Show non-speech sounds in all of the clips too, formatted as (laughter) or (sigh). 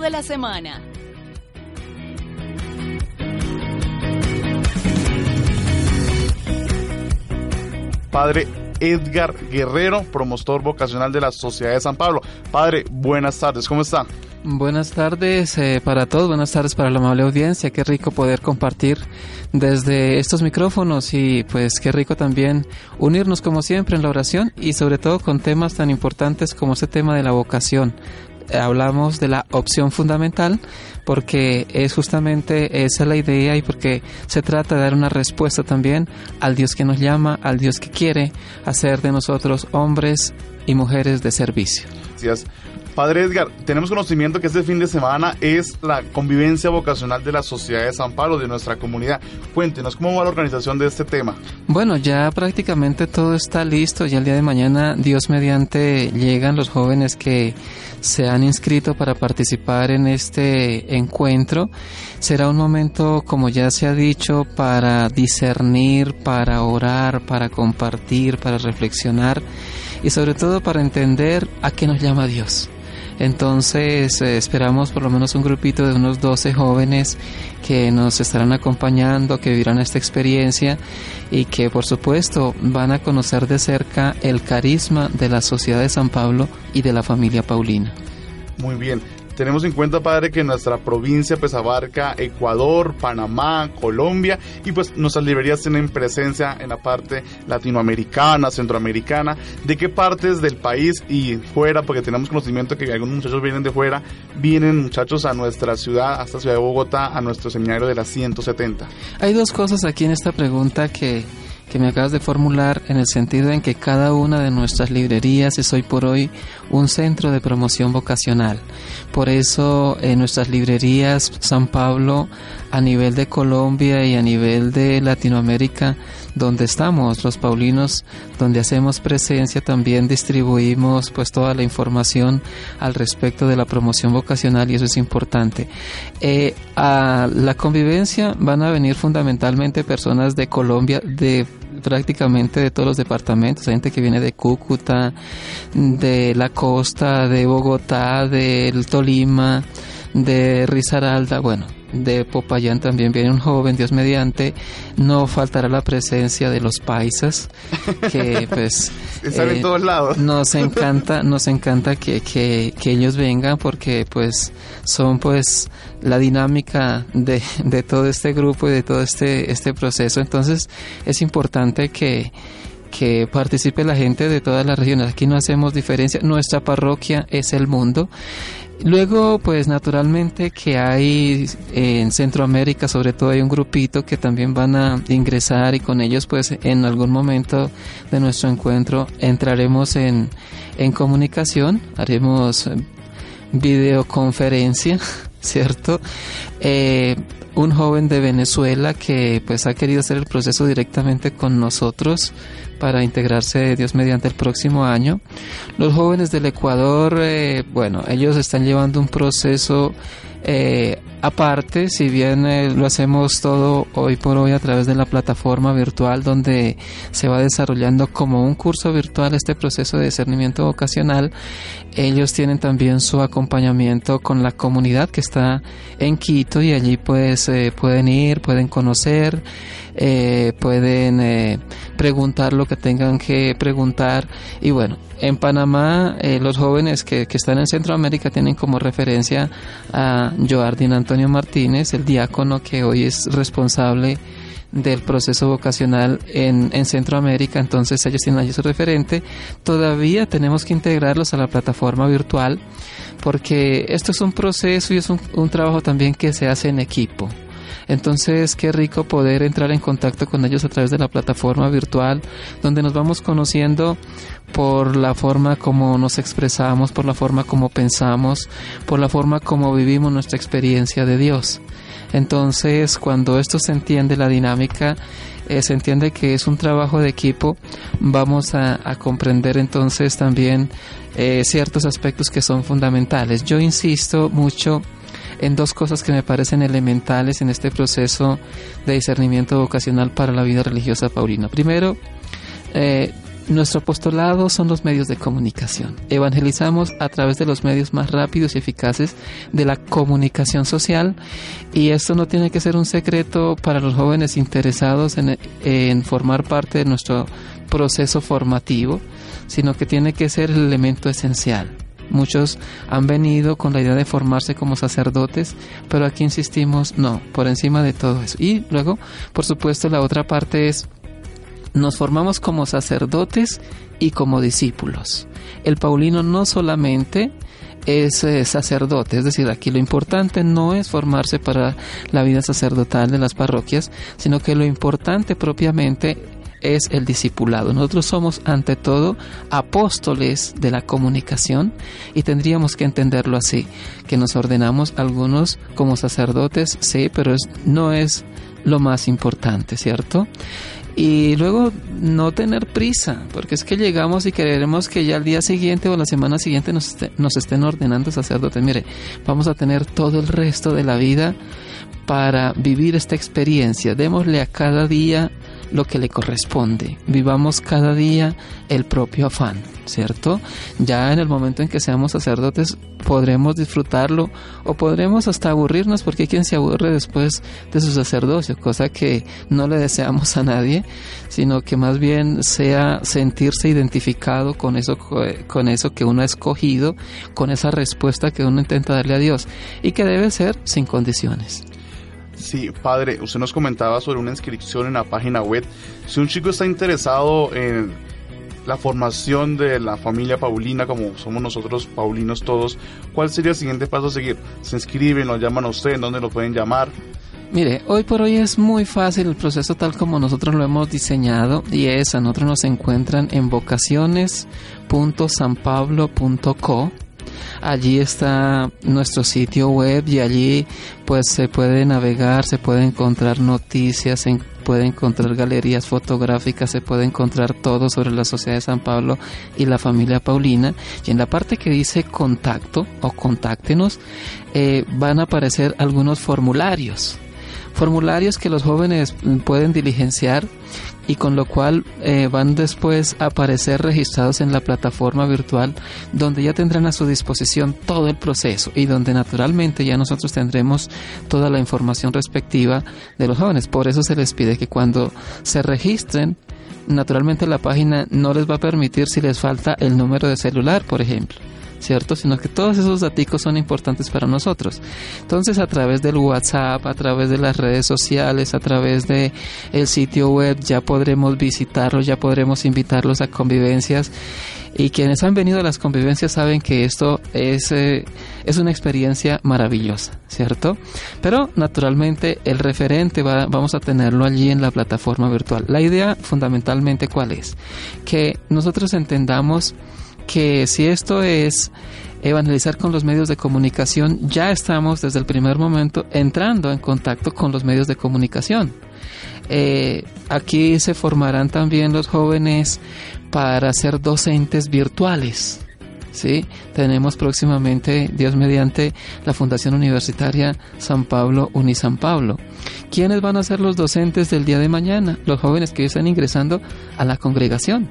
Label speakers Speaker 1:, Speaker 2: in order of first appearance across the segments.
Speaker 1: De la semana.
Speaker 2: Padre Edgar Guerrero, promotor vocacional de la Sociedad de San Pablo. Padre, buenas tardes, ¿cómo está?
Speaker 3: Buenas tardes eh, para todos, buenas tardes para la amable audiencia. Qué rico poder compartir desde estos micrófonos y pues qué rico también unirnos como siempre en la oración y sobre todo con temas tan importantes como ese tema de la vocación hablamos de la opción fundamental porque es justamente esa la idea y porque se trata de dar una respuesta también al Dios que nos llama, al Dios que quiere hacer de nosotros hombres y mujeres de servicio.
Speaker 2: Gracias. Padre Edgar, tenemos conocimiento que este fin de semana es la convivencia vocacional de la Sociedad de San Pablo, de nuestra comunidad. Cuéntenos cómo va la organización de este tema.
Speaker 3: Bueno, ya prácticamente todo está listo. Ya el día de mañana, Dios mediante, llegan los jóvenes que se han inscrito para participar en este encuentro. Será un momento, como ya se ha dicho, para discernir, para orar, para compartir, para reflexionar y sobre todo para entender a qué nos llama Dios. Entonces eh, esperamos por lo menos un grupito de unos 12 jóvenes que nos estarán acompañando, que vivirán esta experiencia y que por supuesto van a conocer de cerca el carisma de la sociedad de San Pablo y de la familia Paulina.
Speaker 2: Muy bien. Tenemos en cuenta, padre, que nuestra provincia pues abarca Ecuador, Panamá, Colombia y pues nuestras librerías tienen presencia en la parte latinoamericana, centroamericana. ¿De qué partes del país y fuera? Porque tenemos conocimiento que algunos muchachos vienen de fuera, vienen muchachos a nuestra ciudad, hasta Ciudad de Bogotá, a nuestro seminario de las 170.
Speaker 3: Hay dos cosas aquí en esta pregunta que que me acabas de formular en el sentido en que cada una de nuestras librerías es hoy por hoy un centro de promoción vocacional. Por eso en nuestras librerías San Pablo a nivel de Colombia y a nivel de Latinoamérica, donde estamos los paulinos, donde hacemos presencia, también distribuimos pues toda la información al respecto de la promoción vocacional y eso es importante. Eh, a la convivencia van a venir fundamentalmente personas de Colombia, de prácticamente de todos los departamentos, gente que viene de Cúcuta, de la costa, de Bogotá, del Tolima, de Risaralda, bueno, de Popayán también viene un joven, Dios mediante, no faltará la presencia de los paisas, que (laughs) pues
Speaker 2: Están en todos lados.
Speaker 3: nos encanta, nos encanta que, que, que, ellos vengan porque pues son pues la dinámica de, de todo este grupo y de todo este, este proceso, entonces es importante que que participe la gente de todas las regiones. Aquí no hacemos diferencia. Nuestra parroquia es el mundo Luego, pues naturalmente que hay en Centroamérica, sobre todo hay un grupito que también van a ingresar y con ellos pues en algún momento de nuestro encuentro entraremos en, en comunicación, haremos videoconferencia, (laughs) ¿cierto? Eh, un joven de Venezuela que pues ha querido hacer el proceso directamente con nosotros para integrarse Dios mediante el próximo año. Los jóvenes del Ecuador, eh, bueno, ellos están llevando un proceso eh, aparte, si bien eh, lo hacemos todo hoy por hoy a través de la plataforma virtual donde se va desarrollando como un curso virtual este proceso de discernimiento vocacional, ellos tienen también su acompañamiento con la comunidad que está en Quito y allí pues pueden ir, pueden conocer, pueden preguntar lo que tengan que preguntar. Y bueno, en Panamá eh, los jóvenes que, que, están en Centroamérica tienen como referencia a Joardín Antonio Martínez, el diácono que hoy es responsable del proceso vocacional en, en, Centroamérica, entonces ellos tienen allí su referente. Todavía tenemos que integrarlos a la plataforma virtual porque esto es un proceso y es un, un trabajo también que se hace en equipo. Entonces, qué rico poder entrar en contacto con ellos a través de la plataforma virtual, donde nos vamos conociendo por la forma como nos expresamos, por la forma como pensamos, por la forma como vivimos nuestra experiencia de Dios. Entonces, cuando esto se entiende, la dinámica, eh, se entiende que es un trabajo de equipo, vamos a, comprender entonces también eh, ciertos aspectos que son fundamentales. Yo insisto mucho en dos cosas que me parecen elementales en este proceso de discernimiento vocacional para la vida religiosa paulina. Primero, eh, nuestro apostolado son los medios de comunicación. Evangelizamos a través de los medios más rápidos y eficaces de la comunicación social y esto no tiene que ser un secreto para los jóvenes interesados en, en formar parte de nuestro proceso formativo, sino que tiene que ser el elemento esencial. Muchos han venido con la idea de formarse como sacerdotes, pero aquí insistimos, no, por encima de todo eso. Y luego, por supuesto, la otra parte es, nos formamos como sacerdotes y como discípulos. El Paulino no solamente es eh, sacerdote, es decir, aquí lo importante no es formarse para la vida sacerdotal de las parroquias, sino que lo importante propiamente es el discipulado. Nosotros somos ante todo apóstoles de la comunicación y tendríamos que entenderlo así, que nos ordenamos algunos como sacerdotes, sí, pero no es lo más importante, ¿cierto? Y luego no tener prisa, porque es que llegamos y queremos que ya al día siguiente o la semana siguiente nos, nos estén ordenando sacerdotes. Mire, vamos a tener todo el resto de la vida para vivir esta experiencia. Démosle a cada día lo que le corresponde. Vivamos cada día el propio afán, ¿cierto? Ya en el momento en que seamos sacerdotes podremos disfrutarlo o podremos hasta aburrirnos porque hay quien se aburre después de su sacerdocio, cosa que no le deseamos a nadie, sino que más bien sea sentirse identificado con eso, con eso que uno ha escogido, con esa respuesta que uno intenta darle a Dios y que debe ser sin condiciones.
Speaker 2: Sí, padre, usted nos comentaba sobre una inscripción en la página web. Si un chico está interesado en la formación de la familia Paulina, como somos nosotros paulinos todos, ¿cuál sería el siguiente paso a seguir? ¿Se inscriben, lo llaman a usted? ¿En dónde lo pueden llamar?
Speaker 3: Mire, hoy por hoy es muy fácil el proceso tal como nosotros lo hemos diseñado y es, a nosotros nos encuentran en vocaciones.sanpablo.co Allí está nuestro sitio web y allí pues se puede navegar, se puede encontrar noticias, se puede encontrar galerías fotográficas, se puede encontrar todo sobre la Sociedad de San Pablo y la familia Paulina. Y en la parte que dice contacto o contáctenos eh, van a aparecer algunos formularios formularios que los jóvenes pueden diligenciar y con lo cual eh, van después a aparecer registrados en la plataforma virtual donde ya tendrán a su disposición todo el proceso y donde naturalmente ya nosotros tendremos toda la información respectiva de los jóvenes. Por eso se les pide que cuando se registren, naturalmente la página no les va a permitir si les falta el número de celular, por ejemplo. ¿Cierto? Sino que todos esos datos son importantes para nosotros. Entonces, a través del WhatsApp, a través de las redes sociales, a través de el sitio web, ya podremos visitarlos, ya podremos invitarlos a convivencias. Y quienes han venido a las convivencias saben que esto es, eh, es una experiencia maravillosa, ¿cierto? Pero naturalmente el referente va, vamos a tenerlo allí en la plataforma virtual. La idea fundamentalmente cuál es? Que nosotros entendamos que si esto es evangelizar con los medios de comunicación, ya estamos desde el primer momento entrando en contacto con los medios de comunicación. Eh, aquí se formarán también los jóvenes para ser docentes virtuales. ¿sí? Tenemos próximamente, Dios mediante, la Fundación Universitaria San Pablo Unisan Pablo. ¿Quiénes van a ser los docentes del día de mañana? Los jóvenes que están ingresando a la congregación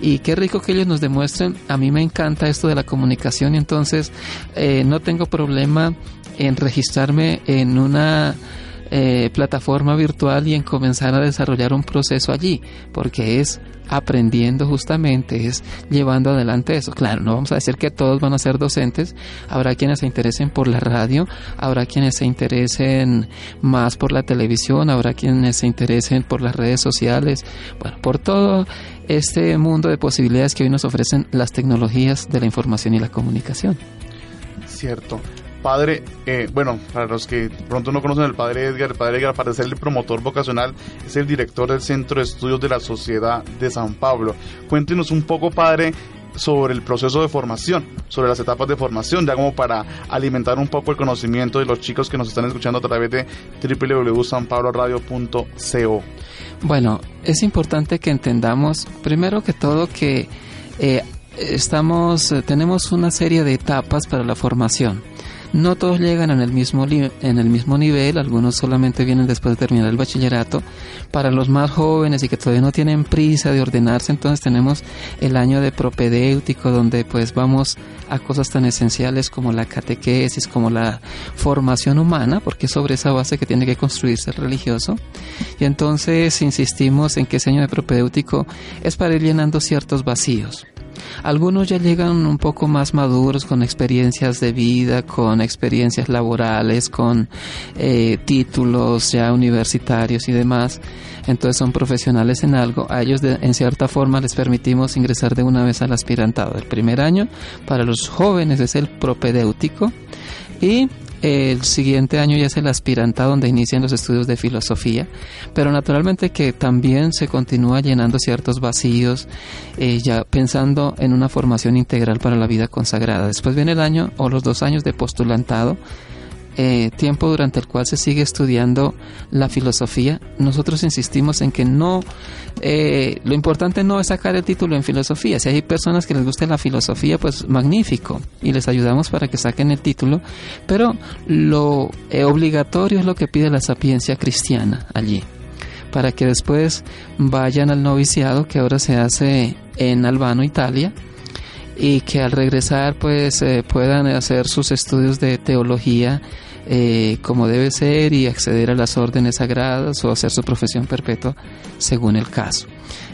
Speaker 3: y qué rico que ellos nos demuestren. A mí me encanta esto de la comunicación entonces eh, no tengo problema en registrarme en una eh, plataforma virtual y en comenzar a desarrollar un proceso allí, porque es aprendiendo justamente, es llevando adelante eso. Claro, no vamos a decir que todos van a ser docentes, habrá quienes se interesen por la radio, habrá quienes se interesen más por la televisión, habrá quienes se interesen por las redes sociales, bueno, por todo este mundo de posibilidades que hoy nos ofrecen las tecnologías de la información y la comunicación.
Speaker 2: Cierto padre, eh, bueno, para los que pronto no conocen al padre Edgar, el padre Edgar, para ser el promotor vocacional, es el director del Centro de Estudios de la Sociedad de San Pablo. Cuéntenos un poco, padre, sobre el proceso de formación, sobre las etapas de formación, ya como para alimentar un poco el conocimiento de los chicos que nos están escuchando a través de www.sanpabloradio.co.
Speaker 3: Bueno, es importante que entendamos, primero que todo, que eh, estamos, eh, tenemos una serie de etapas para la formación. No todos llegan en el mismo en el mismo nivel, algunos solamente vienen después de terminar el bachillerato. Para los más jóvenes y que todavía no tienen prisa de ordenarse, entonces tenemos el año de propedéutico donde pues vamos a cosas tan esenciales como la catequesis, como la formación humana, porque es sobre esa base que tiene que construirse el religioso. Y entonces insistimos en que ese año de propedéutico es para ir llenando ciertos vacíos. Algunos ya llegan un poco más maduros con experiencias de vida, con experiencias laborales, con eh, títulos ya universitarios y demás. Entonces son profesionales en algo. A ellos de, en cierta forma les permitimos ingresar de una vez al aspirantado. El primer año para los jóvenes es el propedéutico y el siguiente año ya es el aspirantado donde inician los estudios de filosofía, pero naturalmente que también se continúa llenando ciertos vacíos, eh, ya pensando en una formación integral para la vida consagrada. Después viene el año o los dos años de postulantado, eh, tiempo durante el cual se sigue estudiando la filosofía, nosotros insistimos en que no, eh, lo importante no es sacar el título en filosofía. Si hay personas que les guste la filosofía, pues magnífico, y les ayudamos para que saquen el título, pero lo eh, obligatorio es lo que pide la sapiencia cristiana allí para que después vayan al noviciado que ahora se hace en Albano, Italia, y que al regresar pues puedan hacer sus estudios de teología eh, como debe ser y acceder a las órdenes sagradas o hacer su profesión perpetua según el caso.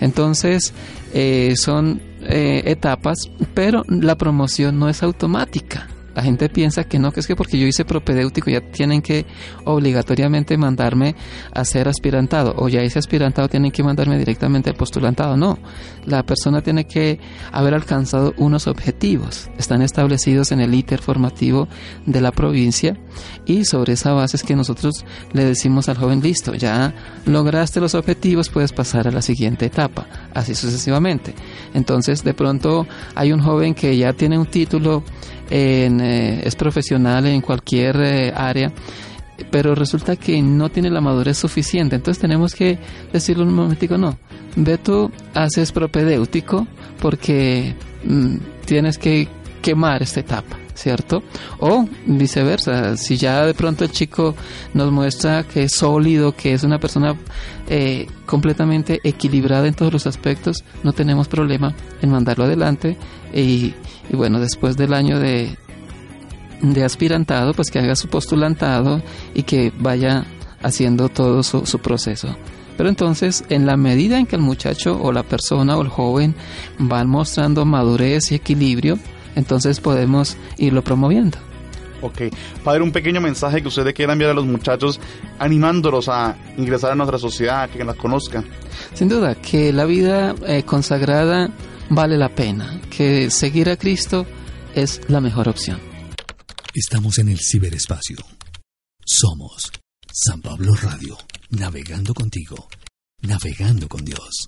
Speaker 3: Entonces, eh, son eh, etapas, pero la promoción no es automática. La gente piensa que no, que es que porque yo hice propedéutico ya tienen que obligatoriamente mandarme a ser aspirantado o ya hice aspirantado tienen que mandarme directamente al postulantado. No, la persona tiene que haber alcanzado unos objetivos. Están establecidos en el ITER formativo de la provincia y sobre esa base es que nosotros le decimos al joven, listo, ya lograste los objetivos, puedes pasar a la siguiente etapa, así sucesivamente. Entonces, de pronto hay un joven que ya tiene un título eh, es profesional en cualquier eh, área, pero resulta que no tiene la madurez suficiente. Entonces tenemos que decirle un momentico, no, ve tú, haces propedéutico porque mm, tienes que quemar esta etapa. ¿cierto? O viceversa, si ya de pronto el chico nos muestra que es sólido, que es una persona eh, completamente equilibrada en todos los aspectos, no tenemos problema en mandarlo adelante y, y bueno, después del año de, de aspirantado, pues que haga su postulantado y que vaya haciendo todo su, su, proceso. Pero entonces, en la medida en que el muchacho o la persona o el joven van mostrando madurez y equilibrio, entonces podemos irlo promoviendo.
Speaker 2: Ok. Padre, un pequeño mensaje que usted le quiera enviar a los muchachos animándolos a ingresar a nuestra sociedad, que las conozcan.
Speaker 3: Sin duda, que la vida eh, consagrada vale la pena, que seguir a Cristo es la mejor opción.
Speaker 4: Estamos en el ciberespacio. Somos San Pablo Radio, navegando contigo, navegando con Dios.